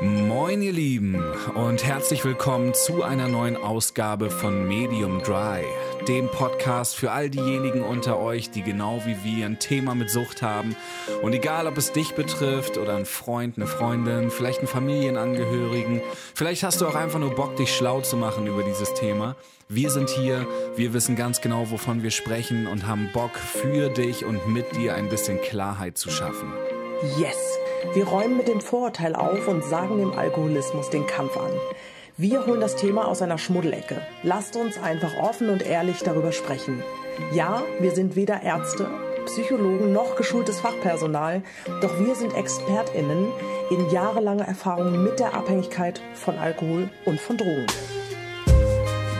Moin ihr Lieben und herzlich willkommen zu einer neuen Ausgabe von Medium Dry, dem Podcast für all diejenigen unter euch, die genau wie wir ein Thema mit Sucht haben. Und egal, ob es dich betrifft oder ein Freund, eine Freundin, vielleicht einen Familienangehörigen, vielleicht hast du auch einfach nur Bock, dich schlau zu machen über dieses Thema. Wir sind hier, wir wissen ganz genau, wovon wir sprechen und haben Bock für dich und mit dir ein bisschen Klarheit zu schaffen. Yes! Wir räumen mit dem Vorurteil auf und sagen dem Alkoholismus den Kampf an. Wir holen das Thema aus einer Schmuddelecke. Lasst uns einfach offen und ehrlich darüber sprechen. Ja, wir sind weder Ärzte, Psychologen noch geschultes Fachpersonal, doch wir sind ExpertInnen in jahrelanger Erfahrung mit der Abhängigkeit von Alkohol und von Drogen.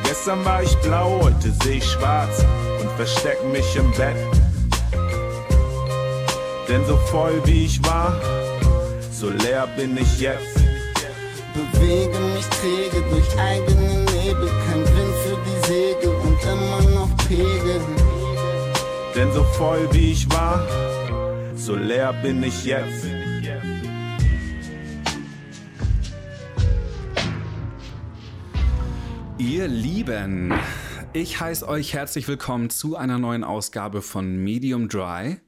Gestern war ich blau, heute sehe ich schwarz und versteck mich im Bett. Denn so voll wie ich war, so leer bin ich jetzt. Bewege mich träge durch eigene Nebel, kein Wind für die Segel und immer noch Pegel. Denn so voll wie ich war, so leer bin ich jetzt. Ihr Lieben, ich heiße euch herzlich willkommen zu einer neuen Ausgabe von Medium Dry.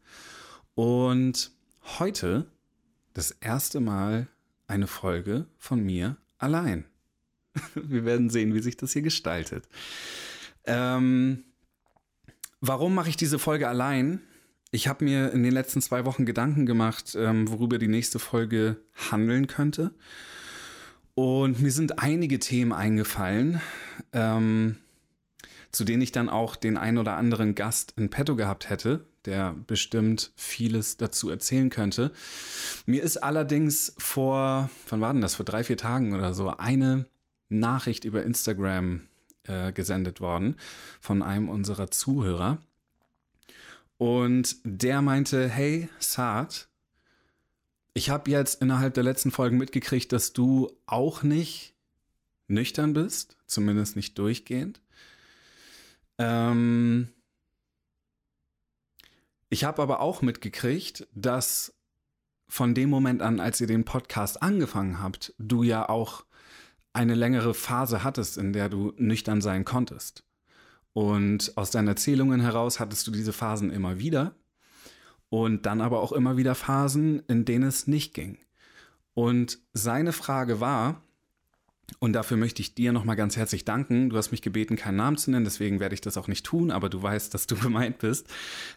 Und heute das erste Mal eine Folge von mir allein. Wir werden sehen, wie sich das hier gestaltet. Ähm, warum mache ich diese Folge allein? Ich habe mir in den letzten zwei Wochen Gedanken gemacht, ähm, worüber die nächste Folge handeln könnte. Und mir sind einige Themen eingefallen, ähm, zu denen ich dann auch den ein oder anderen Gast in petto gehabt hätte, der bestimmt vieles dazu erzählen könnte. Mir ist allerdings vor, wann war denn das, vor drei, vier Tagen oder so, eine Nachricht über Instagram äh, gesendet worden von einem unserer Zuhörer. Und der meinte, hey, Saad, ich habe jetzt innerhalb der letzten Folgen mitgekriegt, dass du auch nicht nüchtern bist, zumindest nicht durchgehend. Ähm ich habe aber auch mitgekriegt, dass von dem Moment an, als ihr den Podcast angefangen habt, du ja auch eine längere Phase hattest, in der du nüchtern sein konntest. Und aus deinen Erzählungen heraus hattest du diese Phasen immer wieder und dann aber auch immer wieder Phasen, in denen es nicht ging. Und seine Frage war, und dafür möchte ich dir nochmal ganz herzlich danken. Du hast mich gebeten, keinen Namen zu nennen, deswegen werde ich das auch nicht tun, aber du weißt, dass du gemeint bist.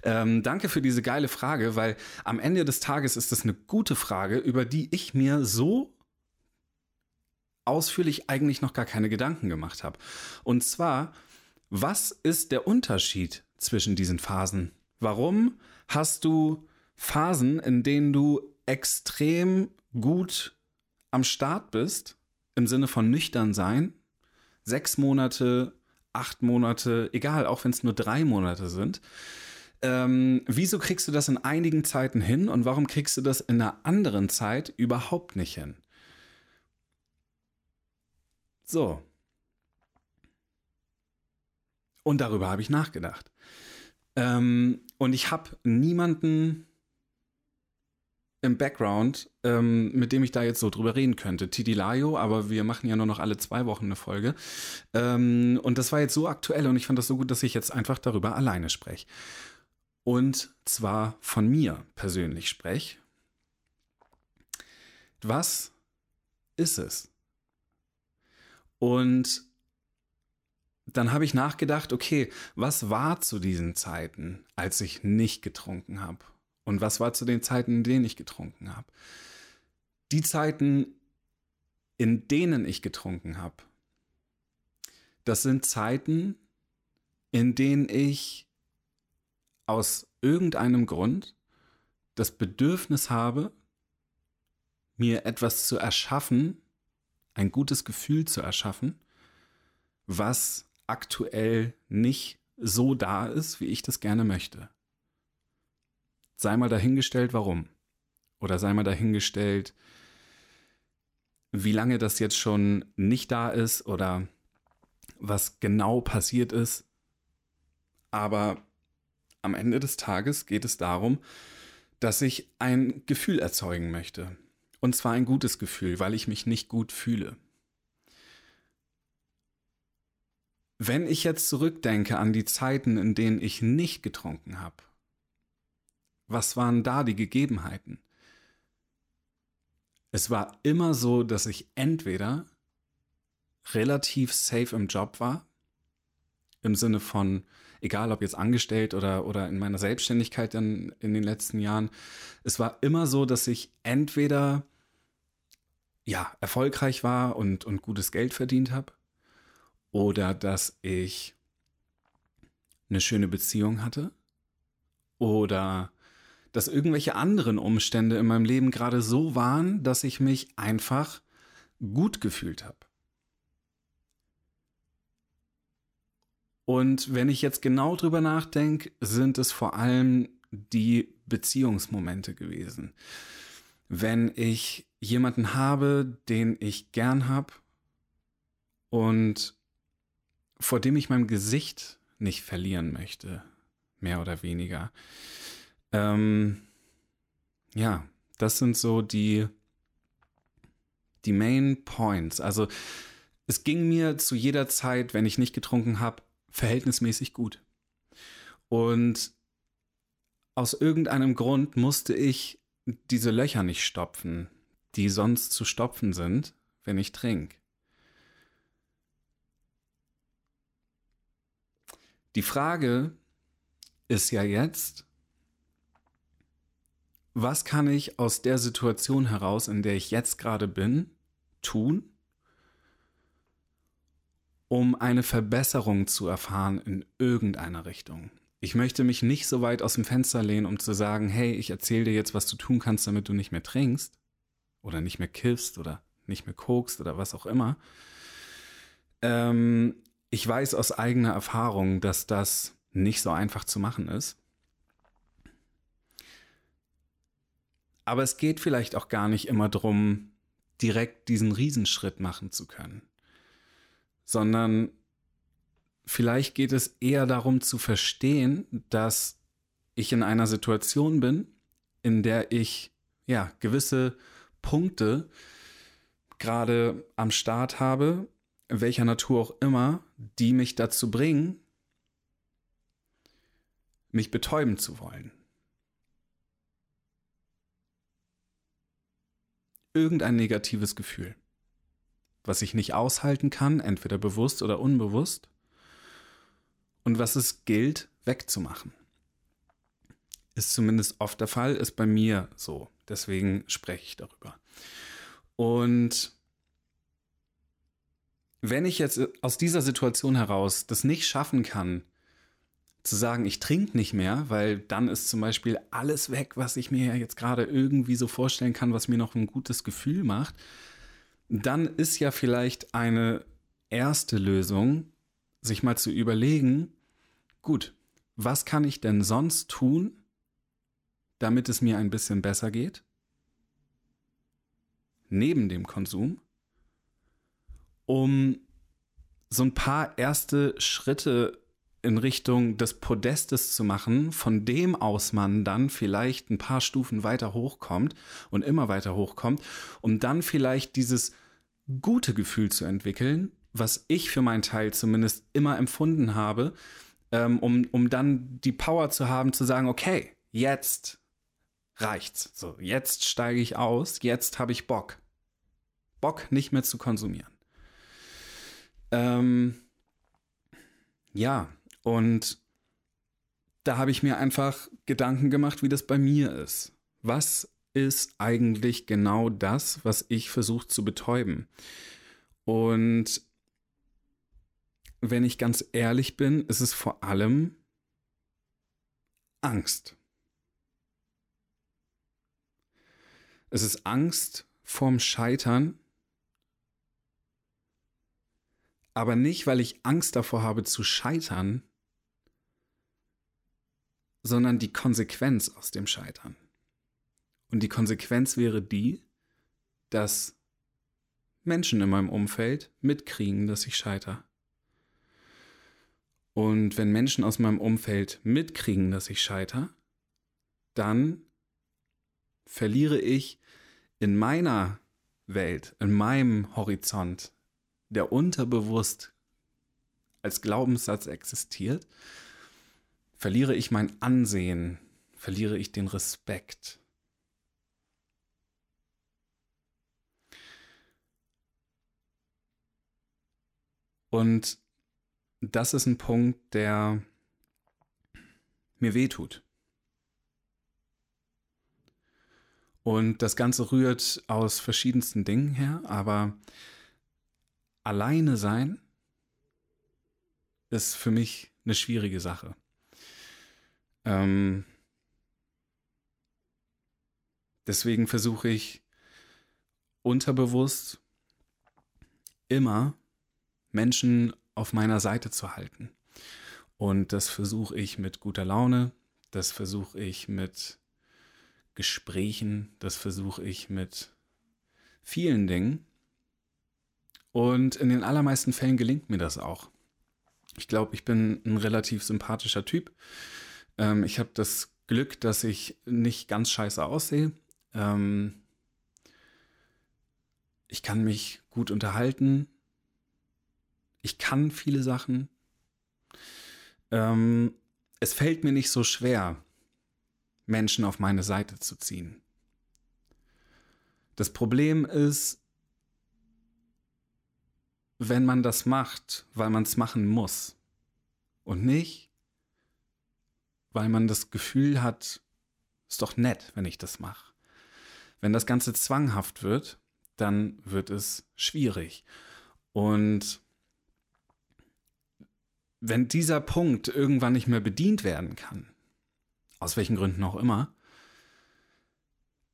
Ähm, danke für diese geile Frage, weil am Ende des Tages ist das eine gute Frage, über die ich mir so ausführlich eigentlich noch gar keine Gedanken gemacht habe. Und zwar, was ist der Unterschied zwischen diesen Phasen? Warum hast du Phasen, in denen du extrem gut am Start bist, im Sinne von nüchtern sein, sechs Monate, acht Monate, egal, auch wenn es nur drei Monate sind. Ähm, wieso kriegst du das in einigen Zeiten hin und warum kriegst du das in einer anderen Zeit überhaupt nicht hin? So. Und darüber habe ich nachgedacht. Ähm, und ich habe niemanden im Background, ähm, mit dem ich da jetzt so drüber reden könnte. Tidilayo, aber wir machen ja nur noch alle zwei Wochen eine Folge. Ähm, und das war jetzt so aktuell und ich fand das so gut, dass ich jetzt einfach darüber alleine spreche. Und zwar von mir persönlich spreche. Was ist es? Und dann habe ich nachgedacht, okay, was war zu diesen Zeiten, als ich nicht getrunken habe? Und was war zu den Zeiten, in denen ich getrunken habe? Die Zeiten, in denen ich getrunken habe, das sind Zeiten, in denen ich aus irgendeinem Grund das Bedürfnis habe, mir etwas zu erschaffen, ein gutes Gefühl zu erschaffen, was aktuell nicht so da ist, wie ich das gerne möchte sei mal dahingestellt, warum. Oder sei mal dahingestellt, wie lange das jetzt schon nicht da ist oder was genau passiert ist. Aber am Ende des Tages geht es darum, dass ich ein Gefühl erzeugen möchte. Und zwar ein gutes Gefühl, weil ich mich nicht gut fühle. Wenn ich jetzt zurückdenke an die Zeiten, in denen ich nicht getrunken habe, was waren da die Gegebenheiten? Es war immer so, dass ich entweder relativ safe im Job war, im Sinne von, egal ob jetzt angestellt oder, oder in meiner Selbstständigkeit dann in den letzten Jahren, es war immer so, dass ich entweder ja, erfolgreich war und, und gutes Geld verdient habe oder dass ich eine schöne Beziehung hatte oder dass irgendwelche anderen Umstände in meinem Leben gerade so waren, dass ich mich einfach gut gefühlt habe. Und wenn ich jetzt genau drüber nachdenke, sind es vor allem die Beziehungsmomente gewesen. Wenn ich jemanden habe, den ich gern habe und vor dem ich mein Gesicht nicht verlieren möchte, mehr oder weniger. Ähm, ja, das sind so die, die Main Points. Also es ging mir zu jeder Zeit, wenn ich nicht getrunken habe, verhältnismäßig gut. Und aus irgendeinem Grund musste ich diese Löcher nicht stopfen, die sonst zu stopfen sind, wenn ich trinke. Die Frage ist ja jetzt, was kann ich aus der Situation heraus, in der ich jetzt gerade bin, tun, um eine Verbesserung zu erfahren in irgendeiner Richtung. Ich möchte mich nicht so weit aus dem Fenster lehnen, um zu sagen, hey, ich erzähle dir jetzt, was du tun kannst, damit du nicht mehr trinkst oder nicht mehr kiffst oder nicht mehr kokst oder was auch immer. Ähm, ich weiß aus eigener Erfahrung, dass das nicht so einfach zu machen ist. Aber es geht vielleicht auch gar nicht immer darum, direkt diesen Riesenschritt machen zu können sondern vielleicht geht es eher darum zu verstehen, dass ich in einer Situation bin, in der ich ja gewisse Punkte gerade am Start habe, welcher Natur auch immer, die mich dazu bringen, mich betäuben zu wollen. Irgendein negatives Gefühl was ich nicht aushalten kann, entweder bewusst oder unbewusst, und was es gilt wegzumachen. Ist zumindest oft der Fall, ist bei mir so. Deswegen spreche ich darüber. Und wenn ich jetzt aus dieser Situation heraus das nicht schaffen kann, zu sagen, ich trinke nicht mehr, weil dann ist zum Beispiel alles weg, was ich mir jetzt gerade irgendwie so vorstellen kann, was mir noch ein gutes Gefühl macht, dann ist ja vielleicht eine erste Lösung, sich mal zu überlegen, gut, was kann ich denn sonst tun, damit es mir ein bisschen besser geht? Neben dem Konsum, um so ein paar erste Schritte in Richtung des Podestes zu machen, von dem aus man dann vielleicht ein paar Stufen weiter hochkommt und immer weiter hochkommt, um dann vielleicht dieses gute Gefühl zu entwickeln, was ich für meinen Teil zumindest immer empfunden habe, ähm, um, um dann die Power zu haben, zu sagen, okay, jetzt reicht's. So, jetzt steige ich aus, jetzt habe ich Bock. Bock nicht mehr zu konsumieren. Ähm, ja, und da habe ich mir einfach Gedanken gemacht, wie das bei mir ist. Was ist eigentlich genau das, was ich versuche zu betäuben? Und wenn ich ganz ehrlich bin, ist es vor allem Angst. Es ist Angst vorm Scheitern, aber nicht, weil ich Angst davor habe zu scheitern, sondern die Konsequenz aus dem Scheitern. Und die Konsequenz wäre die, dass Menschen in meinem Umfeld mitkriegen, dass ich scheitere. Und wenn Menschen aus meinem Umfeld mitkriegen, dass ich scheitere, dann verliere ich in meiner Welt, in meinem Horizont, der unterbewusst als Glaubenssatz existiert, verliere ich mein Ansehen, verliere ich den Respekt. Und das ist ein Punkt, der mir wehtut. Und das Ganze rührt aus verschiedensten Dingen her, aber alleine sein ist für mich eine schwierige Sache. Ähm deswegen versuche ich unterbewusst immer Menschen auf meiner Seite zu halten. Und das versuche ich mit guter Laune, das versuche ich mit Gesprächen, das versuche ich mit vielen Dingen. Und in den allermeisten Fällen gelingt mir das auch. Ich glaube, ich bin ein relativ sympathischer Typ. Ähm, ich habe das Glück, dass ich nicht ganz scheiße aussehe. Ähm, ich kann mich gut unterhalten. Ich kann viele Sachen. Ähm, es fällt mir nicht so schwer, Menschen auf meine Seite zu ziehen. Das Problem ist, wenn man das macht, weil man es machen muss und nicht, weil man das Gefühl hat, ist doch nett, wenn ich das mache. Wenn das Ganze zwanghaft wird, dann wird es schwierig. Und wenn dieser Punkt irgendwann nicht mehr bedient werden kann, aus welchen Gründen auch immer,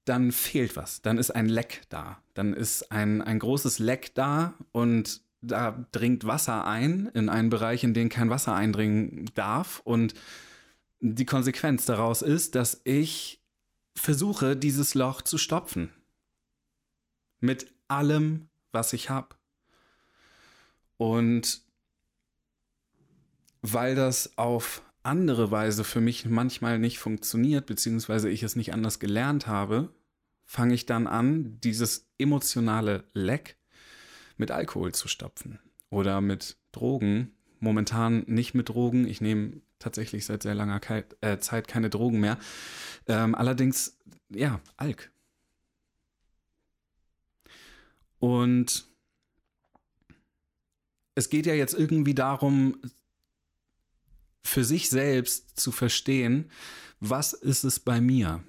dann fehlt was. Dann ist ein Leck da. Dann ist ein, ein großes Leck da und da dringt Wasser ein in einen Bereich, in den kein Wasser eindringen darf. Und die Konsequenz daraus ist, dass ich versuche, dieses Loch zu stopfen. Mit allem, was ich habe. Und weil das auf andere Weise für mich manchmal nicht funktioniert, beziehungsweise ich es nicht anders gelernt habe, fange ich dann an, dieses emotionale Leck mit Alkohol zu stopfen oder mit Drogen. Momentan nicht mit Drogen. Ich nehme tatsächlich seit sehr langer äh, Zeit keine Drogen mehr. Ähm, allerdings, ja, Alk. Und es geht ja jetzt irgendwie darum, für sich selbst zu verstehen, was ist es bei mir?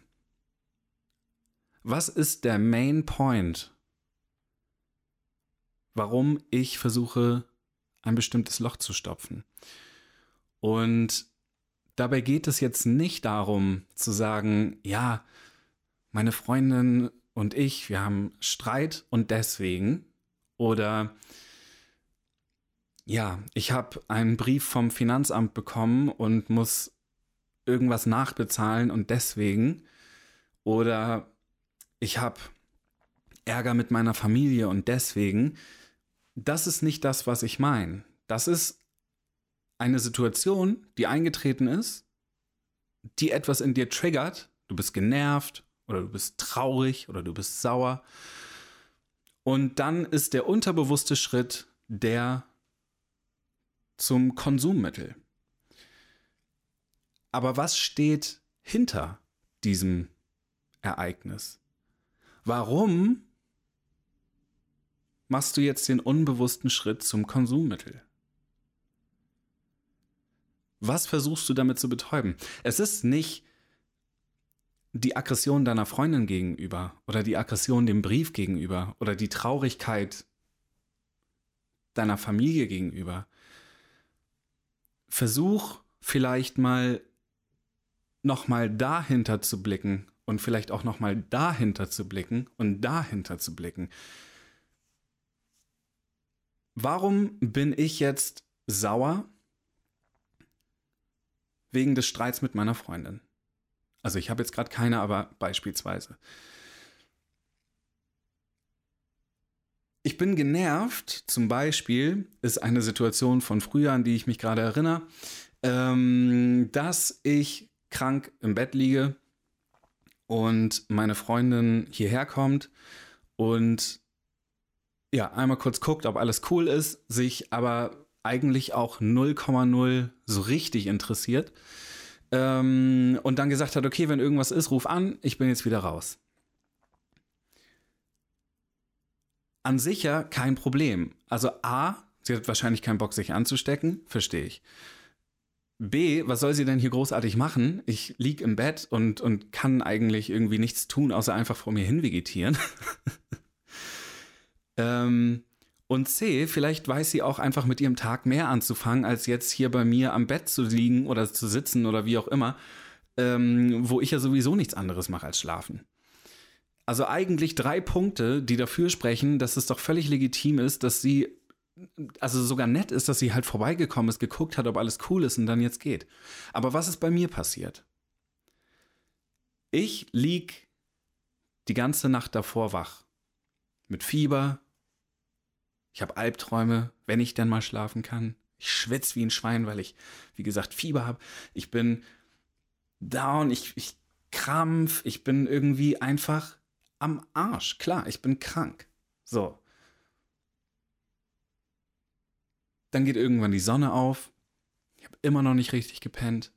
Was ist der Main Point, warum ich versuche, ein bestimmtes Loch zu stopfen? Und dabei geht es jetzt nicht darum zu sagen, ja, meine Freundin und ich, wir haben Streit und deswegen oder ja, ich habe einen Brief vom Finanzamt bekommen und muss irgendwas nachbezahlen und deswegen. Oder ich habe Ärger mit meiner Familie und deswegen. Das ist nicht das, was ich meine. Das ist eine Situation, die eingetreten ist, die etwas in dir triggert. Du bist genervt oder du bist traurig oder du bist sauer. Und dann ist der unterbewusste Schritt der zum Konsummittel. Aber was steht hinter diesem Ereignis? Warum machst du jetzt den unbewussten Schritt zum Konsummittel? Was versuchst du damit zu betäuben? Es ist nicht die Aggression deiner Freundin gegenüber oder die Aggression dem Brief gegenüber oder die Traurigkeit deiner Familie gegenüber versuch vielleicht mal nochmal dahinter zu blicken und vielleicht auch nochmal dahinter zu blicken und dahinter zu blicken. Warum bin ich jetzt sauer wegen des Streits mit meiner Freundin? Also ich habe jetzt gerade keine, aber beispielsweise. Ich bin genervt, zum Beispiel, ist eine Situation von früher, an die ich mich gerade erinnere, ähm, dass ich krank im Bett liege und meine Freundin hierher kommt und ja, einmal kurz guckt, ob alles cool ist, sich aber eigentlich auch 0,0 so richtig interessiert. Ähm, und dann gesagt hat, okay, wenn irgendwas ist, ruf an, ich bin jetzt wieder raus. An sich ja kein Problem. Also A, sie hat wahrscheinlich keinen Bock, sich anzustecken, verstehe ich. B, was soll sie denn hier großartig machen? Ich lieg im Bett und, und kann eigentlich irgendwie nichts tun, außer einfach vor mir hin vegetieren. ähm, und C, vielleicht weiß sie auch einfach mit ihrem Tag mehr anzufangen, als jetzt hier bei mir am Bett zu liegen oder zu sitzen oder wie auch immer, ähm, wo ich ja sowieso nichts anderes mache als schlafen. Also eigentlich drei Punkte, die dafür sprechen, dass es doch völlig legitim ist, dass sie also sogar nett ist, dass sie halt vorbeigekommen ist, geguckt hat, ob alles cool ist und dann jetzt geht. Aber was ist bei mir passiert? Ich lieg die ganze Nacht davor wach. Mit Fieber. Ich habe Albträume, wenn ich denn mal schlafen kann. Ich schwitze wie ein Schwein, weil ich, wie gesagt, Fieber habe. Ich bin down, ich, ich krampf, ich bin irgendwie einfach am Arsch. Klar, ich bin krank. So. Dann geht irgendwann die Sonne auf. Ich habe immer noch nicht richtig gepennt.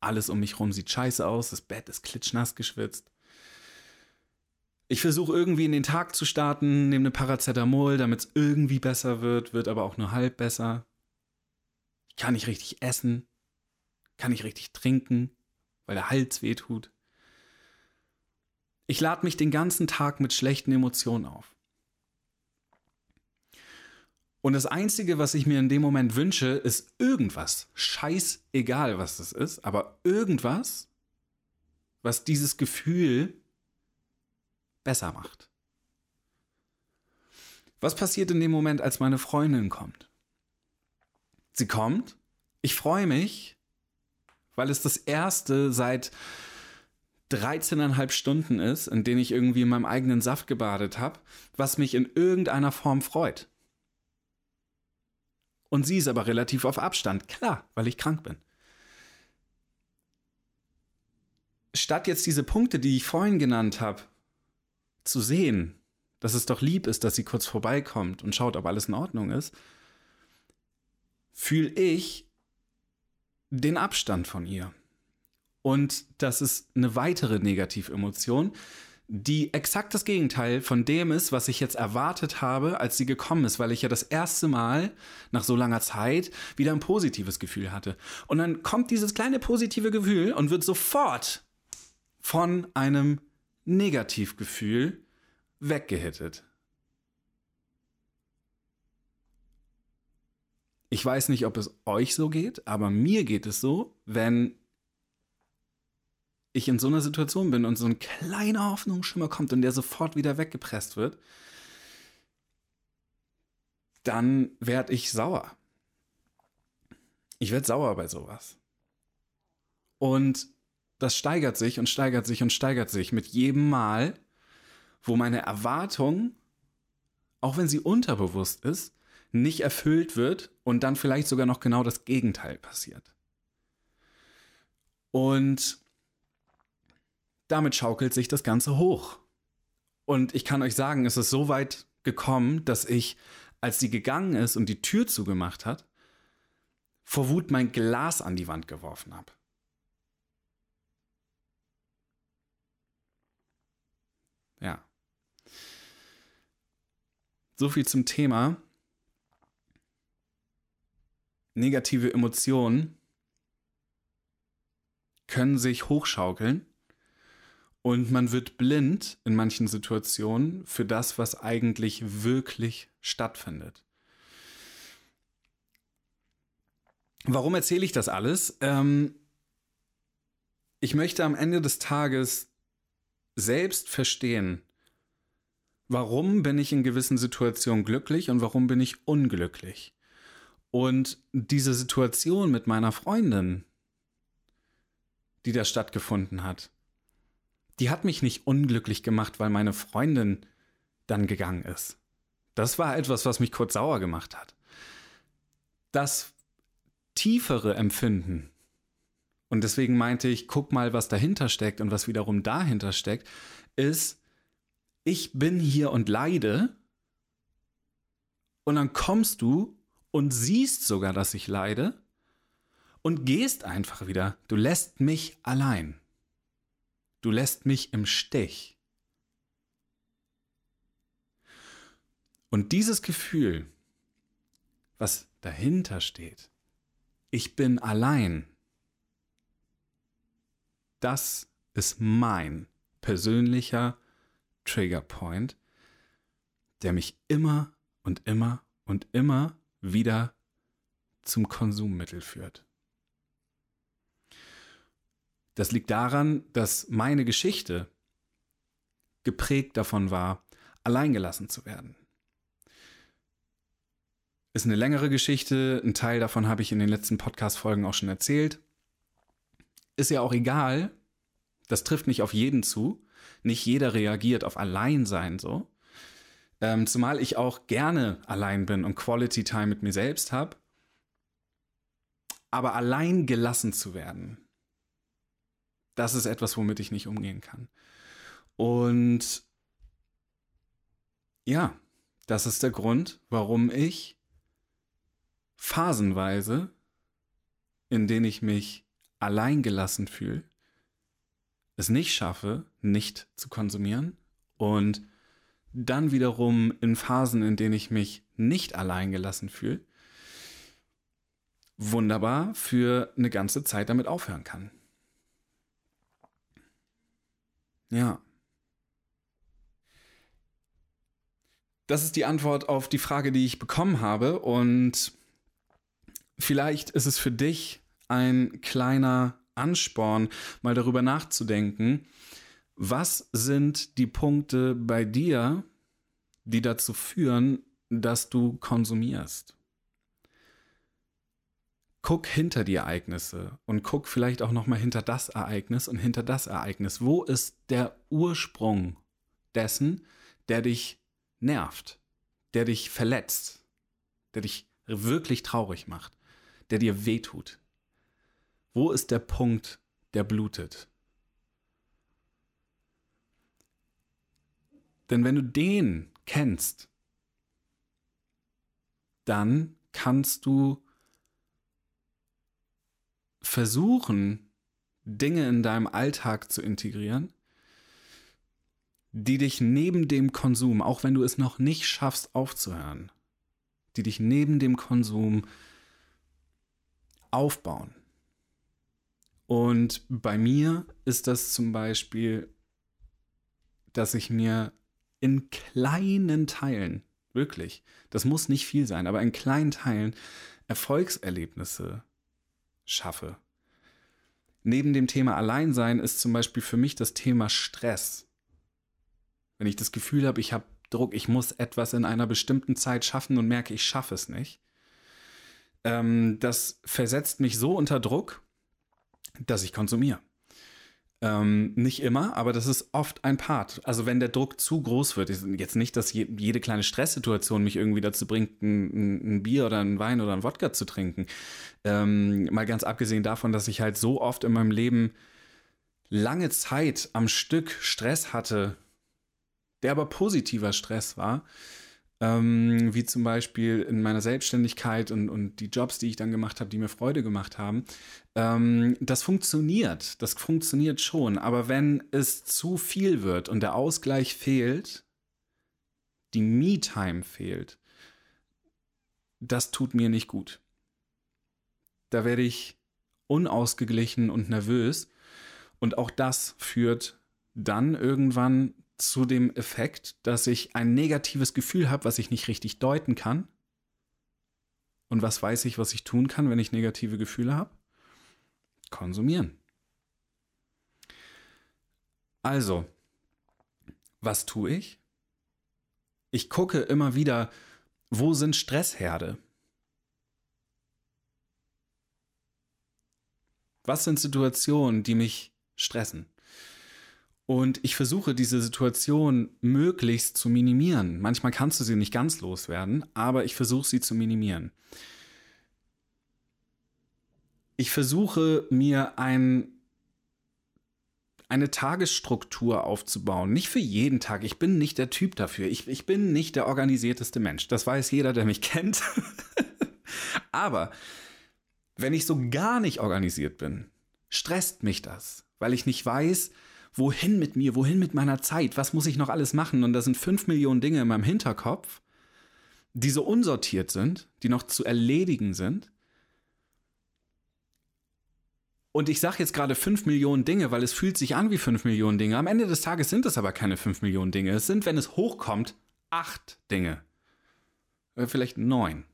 Alles um mich rum sieht scheiße aus. Das Bett ist klitschnass geschwitzt. Ich versuche irgendwie in den Tag zu starten, nehme eine Paracetamol, damit es irgendwie besser wird, wird aber auch nur halb besser. Ich kann nicht richtig essen, kann nicht richtig trinken, weil der Hals weh tut. Ich lade mich den ganzen Tag mit schlechten Emotionen auf. Und das Einzige, was ich mir in dem Moment wünsche, ist irgendwas. Scheißegal, was das ist, aber irgendwas, was dieses Gefühl besser macht. Was passiert in dem Moment, als meine Freundin kommt? Sie kommt, ich freue mich, weil es das erste seit 13,5 Stunden ist, in denen ich irgendwie in meinem eigenen Saft gebadet habe, was mich in irgendeiner Form freut. Und sie ist aber relativ auf Abstand. Klar, weil ich krank bin. Statt jetzt diese Punkte, die ich vorhin genannt habe, zu sehen, dass es doch lieb ist, dass sie kurz vorbeikommt und schaut, ob alles in Ordnung ist, fühle ich den Abstand von ihr. Und das ist eine weitere Negativemotion, die exakt das Gegenteil von dem ist, was ich jetzt erwartet habe, als sie gekommen ist, weil ich ja das erste Mal nach so langer Zeit wieder ein positives Gefühl hatte. Und dann kommt dieses kleine positive Gefühl und wird sofort von einem Negativgefühl weggehittet. Ich weiß nicht, ob es euch so geht, aber mir geht es so, wenn ich in so einer Situation bin und so ein kleiner Hoffnungsschimmer kommt und der sofort wieder weggepresst wird, dann werde ich sauer. Ich werde sauer bei sowas. Und das steigert sich und steigert sich und steigert sich mit jedem Mal, wo meine Erwartung, auch wenn sie unterbewusst ist, nicht erfüllt wird und dann vielleicht sogar noch genau das Gegenteil passiert. Und damit schaukelt sich das Ganze hoch. Und ich kann euch sagen, es ist so weit gekommen, dass ich, als sie gegangen ist und die Tür zugemacht hat, vor Wut mein Glas an die Wand geworfen habe. Ja. So viel zum Thema negative Emotionen können sich hochschaukeln und man wird blind in manchen Situationen für das, was eigentlich wirklich stattfindet. Warum erzähle ich das alles? Ähm, ich möchte am Ende des Tages selbst verstehen, warum bin ich in gewissen Situationen glücklich und warum bin ich unglücklich. Und diese Situation mit meiner Freundin, die da stattgefunden hat, die hat mich nicht unglücklich gemacht, weil meine Freundin dann gegangen ist. Das war etwas, was mich kurz sauer gemacht hat. Das tiefere Empfinden und deswegen meinte ich, guck mal, was dahinter steckt und was wiederum dahinter steckt, ist, ich bin hier und leide und dann kommst du und siehst sogar, dass ich leide und gehst einfach wieder. Du lässt mich allein. Du lässt mich im Stich. Und dieses Gefühl, was dahinter steht, ich bin allein, das ist mein persönlicher Triggerpoint, der mich immer und immer und immer wieder zum Konsummittel führt. Das liegt daran, dass meine Geschichte geprägt davon war, alleingelassen zu werden. Ist eine längere Geschichte, ein Teil davon habe ich in den letzten Podcast-Folgen auch schon erzählt. Ist ja auch egal, das trifft nicht auf jeden zu. Nicht jeder reagiert auf Alleinsein so. Ähm, zumal ich auch gerne allein bin und Quality Time mit mir selbst habe. Aber allein gelassen zu werden, das ist etwas, womit ich nicht umgehen kann. Und ja, das ist der Grund, warum ich phasenweise, in denen ich mich allein gelassen fühle, es nicht schaffe, nicht zu konsumieren und dann wiederum in Phasen, in denen ich mich nicht allein gelassen fühle, wunderbar für eine ganze Zeit damit aufhören kann. Ja. Das ist die Antwort auf die Frage, die ich bekommen habe. Und vielleicht ist es für dich ein kleiner Ansporn, mal darüber nachzudenken, was sind die Punkte bei dir, die dazu führen, dass du konsumierst? guck hinter die Ereignisse und guck vielleicht auch noch mal hinter das Ereignis und hinter das Ereignis. Wo ist der Ursprung dessen, der dich nervt, der dich verletzt, der dich wirklich traurig macht, der dir wehtut? Wo ist der Punkt, der blutet? Denn wenn du den kennst, dann kannst du versuchen, Dinge in deinem Alltag zu integrieren, die dich neben dem Konsum, auch wenn du es noch nicht schaffst aufzuhören, die dich neben dem Konsum aufbauen. Und bei mir ist das zum Beispiel, dass ich mir in kleinen Teilen, wirklich, das muss nicht viel sein, aber in kleinen Teilen Erfolgserlebnisse schaffe. Neben dem Thema Alleinsein ist zum Beispiel für mich das Thema Stress. Wenn ich das Gefühl habe, ich habe Druck, ich muss etwas in einer bestimmten Zeit schaffen und merke, ich schaffe es nicht, ähm, das versetzt mich so unter Druck, dass ich konsumiere. Ähm, nicht immer, aber das ist oft ein Part. Also wenn der Druck zu groß wird, jetzt nicht, dass je, jede kleine Stresssituation mich irgendwie dazu bringt, ein, ein, Bier oder ein Wein oder ein Wodka zu trinken. Ähm, mal ganz abgesehen davon, dass ich halt so oft in meinem Leben lange Zeit am Stück Stress hatte, der aber positiver Stress war, ähm, wie zum Beispiel in meiner Selbstständigkeit und, und die Jobs, die ich dann gemacht habe, die mir Freude gemacht haben. Ähm, das funktioniert, das funktioniert schon, aber wenn es zu viel wird und der Ausgleich fehlt, die Me-Time fehlt, das tut mir nicht gut. Da werde ich unausgeglichen und nervös und auch das führt dann irgendwann zu dem Effekt, dass ich ein negatives Gefühl habe, was ich nicht richtig deuten kann. Und was weiß ich, was ich tun kann, wenn ich negative Gefühle habe? Konsumieren. Also, was tue ich? Ich gucke immer wieder, wo sind Stressherde? Was sind Situationen, die mich stressen? Und ich versuche diese Situation möglichst zu minimieren. Manchmal kannst du sie nicht ganz loswerden, aber ich versuche sie zu minimieren. ich versuche mir ein, eine Tagesstruktur aufzubauen. Nicht für jeden Tag. Ich bin nicht der Typ dafür. Ich, ich bin nicht der organisierteste Mensch. Das weiß jeder, der mich kennt. Aber wenn ich so gar nicht organisiert bin, stresst mich das, weil ich nicht weiß, wohin mit mir, wohin mit meiner Zeit, was muss ich noch alles machen? Und da sind fünf Millionen Dinge in meinem Hinterkopf, die so unsortiert sind, die noch zu erledigen sind. Und ich sage jetzt gerade fünf Millionen Dinge, weil es fühlt sich an wie fünf Millionen Dinge. Am Ende des Tages sind es aber keine fünf Millionen Dinge. Es sind, wenn es hochkommt, acht Dinge. Oder vielleicht neun.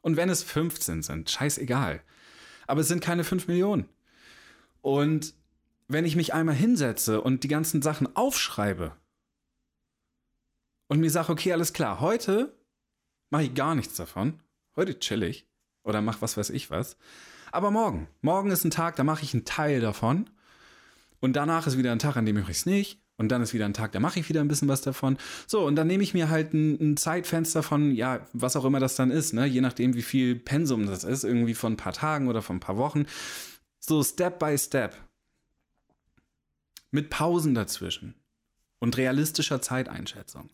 Und wenn es 15 sind, scheißegal. Aber es sind keine fünf Millionen. Und wenn ich mich einmal hinsetze und die ganzen Sachen aufschreibe und mir sage, okay, alles klar, heute mache ich gar nichts davon. Heute chill ich oder mach was weiß ich was. Aber morgen, morgen ist ein Tag, da mache ich einen Teil davon. Und danach ist wieder ein Tag, an dem mache ich es nicht. Und dann ist wieder ein Tag, da mache ich wieder ein bisschen was davon. So, und dann nehme ich mir halt ein, ein, Zeitfenster von, ja, was auch immer das dann ist, ne? je nachdem, wie viel Pensum das ist, irgendwie von ein paar Tagen oder von ein paar Wochen. So Step by Step. Mit Pausen dazwischen und realistischer Zeiteinschätzung.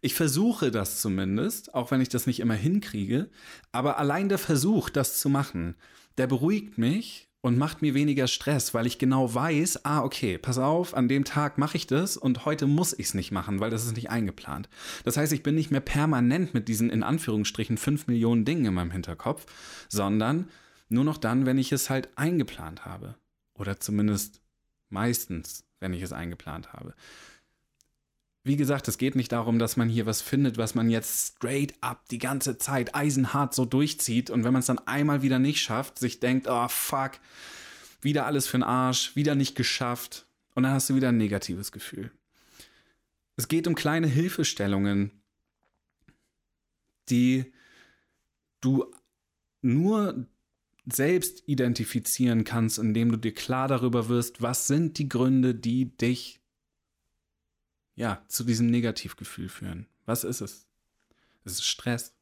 Ich versuche das zumindest, auch wenn ich das nicht immer hinkriege, aber allein der Versuch, das zu machen, der beruhigt mich und macht mir weniger Stress, weil ich genau weiß, ah, okay, pass auf, an dem Tag mache ich das und heute muss ich es nicht machen, weil das ist nicht eingeplant. Das heißt, ich bin nicht mehr permanent mit diesen in Anführungsstrichen fünf Millionen Dingen in meinem Hinterkopf, sondern nur noch dann, wenn ich es halt eingeplant habe. Oder zumindest meistens wenn ich es eingeplant habe. Wie gesagt, es geht nicht darum, dass man hier was findet, was man jetzt straight up die ganze Zeit eisenhart so durchzieht und wenn man es dann einmal wieder nicht schafft, sich denkt, oh fuck, wieder alles für den Arsch, wieder nicht geschafft und dann hast du wieder ein negatives Gefühl. Es geht um kleine Hilfestellungen, die du nur selbst identifizieren kannst, indem du dir klar darüber wirst, was sind die Gründe, die dich ja zu diesem Negativgefühl führen. Was ist es? Es ist Stress,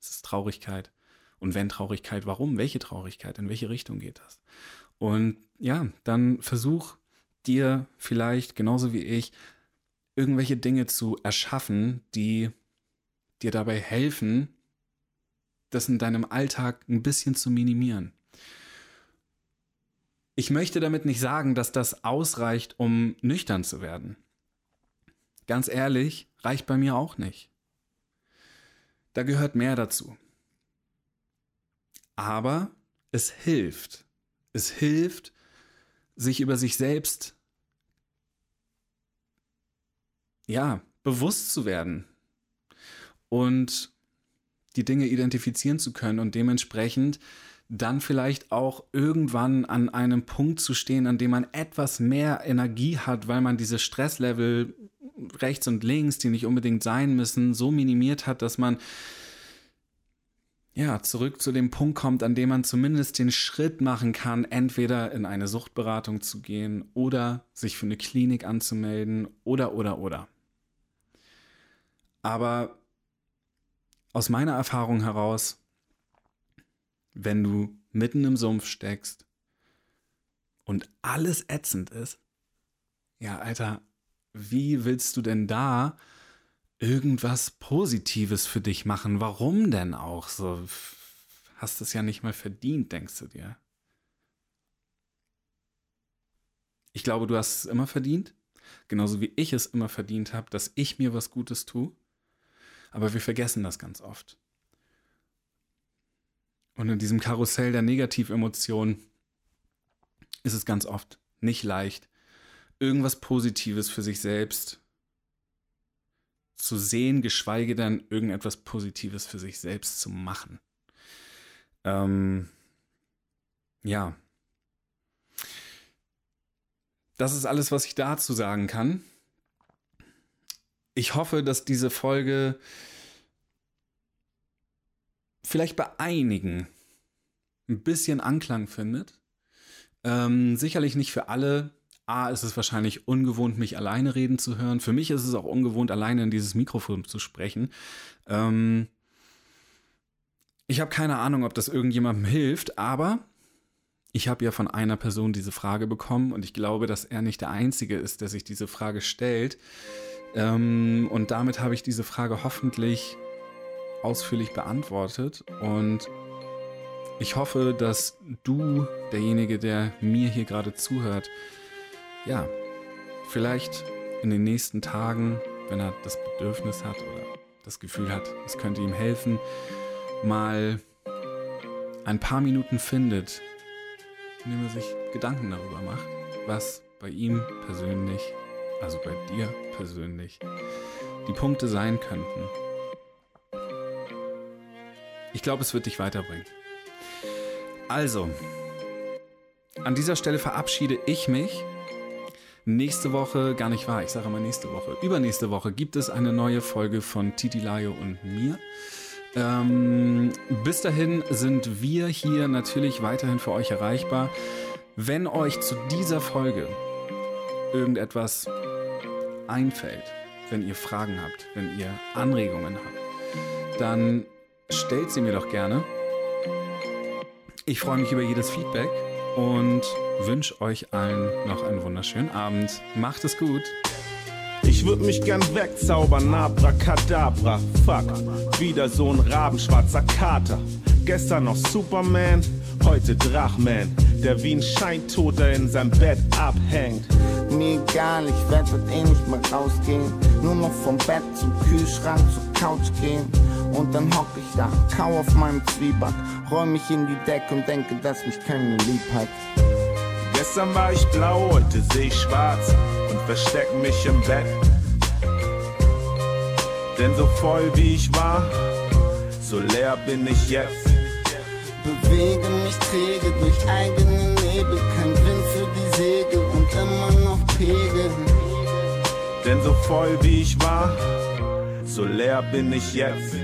es ist Traurigkeit. Und wenn Traurigkeit, warum? Welche Traurigkeit? In welche Richtung geht das? Und ja, dann versuch dir vielleicht genauso wie ich irgendwelche Dinge zu erschaffen, die dir dabei helfen, das in deinem Alltag ein bisschen zu minimieren. Ich möchte damit nicht sagen, dass das ausreicht, um nüchtern zu werden. Ganz ehrlich, reicht bei mir auch nicht. Da gehört mehr dazu. Aber es hilft. Es hilft, sich über sich selbst ja, bewusst zu werden und die Dinge identifizieren zu können und dementsprechend dann vielleicht auch irgendwann an einem Punkt zu stehen, an dem man etwas mehr Energie hat, weil man diese Stresslevel rechts und links, die nicht unbedingt sein müssen, so minimiert hat, dass man ja, zurück zu dem Punkt kommt, an dem man zumindest den Schritt machen kann, entweder in eine Suchtberatung zu gehen oder sich für eine Klinik anzumelden oder, oder, oder. Aber aus meiner Erfahrung heraus, wenn du mitten im Sumpf steckst und alles ätzend ist, ja, Alter, wie willst du denn da irgendwas Positives für dich machen? Warum denn auch so? Hast es ja nicht mal verdient, denkst du dir. Ich glaube, du hast es immer verdient, genauso wie ich es immer verdient habe, dass ich mir was Gutes tue. Aber wir vergessen das ganz oft. Und in diesem Karussell der Negativemotionen ist es ganz oft nicht leicht, irgendwas Positives für sich selbst zu sehen, geschweige denn irgendetwas Positives für sich selbst zu machen. Ähm, ja. Das ist alles, was ich dazu sagen kann ich hoffe, dass diese Folge vielleicht bei einigen ein bisschen Anklang findet. Ähm, sicherlich nicht für alle. A, ist es wahrscheinlich ungewohnt, mich alleine reden zu hören. Für mich ist es auch ungewohnt, alleine in dieses Mikrofon zu sprechen. Ähm, ich habe keine Ahnung, ob das irgendjemandem hilft, aber ich habe ja von einer Person diese Frage bekommen und ich glaube, dass er nicht der Einzige ist, der sich diese Frage stellt. Ähm, und damit habe ich diese Frage hoffentlich ausführlich beantwortet. Und ich hoffe, dass du, derjenige, der mir hier gerade zuhört, ja, vielleicht in den nächsten Tagen, wenn er das Bedürfnis hat oder das Gefühl hat, es könnte ihm helfen, mal ein paar Minuten findet, indem er sich Gedanken darüber macht, was bei ihm persönlich, also bei dir persönlich, die Punkte sein könnten. Ich glaube, es wird dich weiterbringen. Also, an dieser Stelle verabschiede ich mich. Nächste Woche, gar nicht wahr, ich sage mal nächste Woche, übernächste Woche gibt es eine neue Folge von Titi Layo und mir. Ähm, bis dahin sind wir hier natürlich weiterhin für euch erreichbar. Wenn euch zu dieser Folge irgendetwas einfällt, wenn ihr Fragen habt, wenn ihr Anregungen habt, dann stellt sie mir doch gerne. Ich freue mich über jedes Feedback und wünsche euch allen noch einen wunderschönen Abend. Macht es gut. Ich würd mich gern wegzaubern, abracadabra, fuck. Wieder so ein rabenschwarzer Kater. Gestern noch Superman, heute Drachman, der wie ein Scheintoter in seinem Bett abhängt. Mir egal, ich werd heute eh nicht mehr rausgehen. Nur noch vom Bett zum Kühlschrank zur Couch gehen. Und dann hock ich da, kau auf meinem Zwieback, räum mich in die Decke und denke, dass mich keiner lieb hat. Gestern war ich blau, heute seh ich schwarz und versteck mich im Bett. Denn so voll wie ich war, so leer bin ich jetzt. Bewege mich träge durch eigene Nebel, kein Wind für die Segel und immer noch Pegel. Denn so voll wie ich war, so leer bin ich jetzt.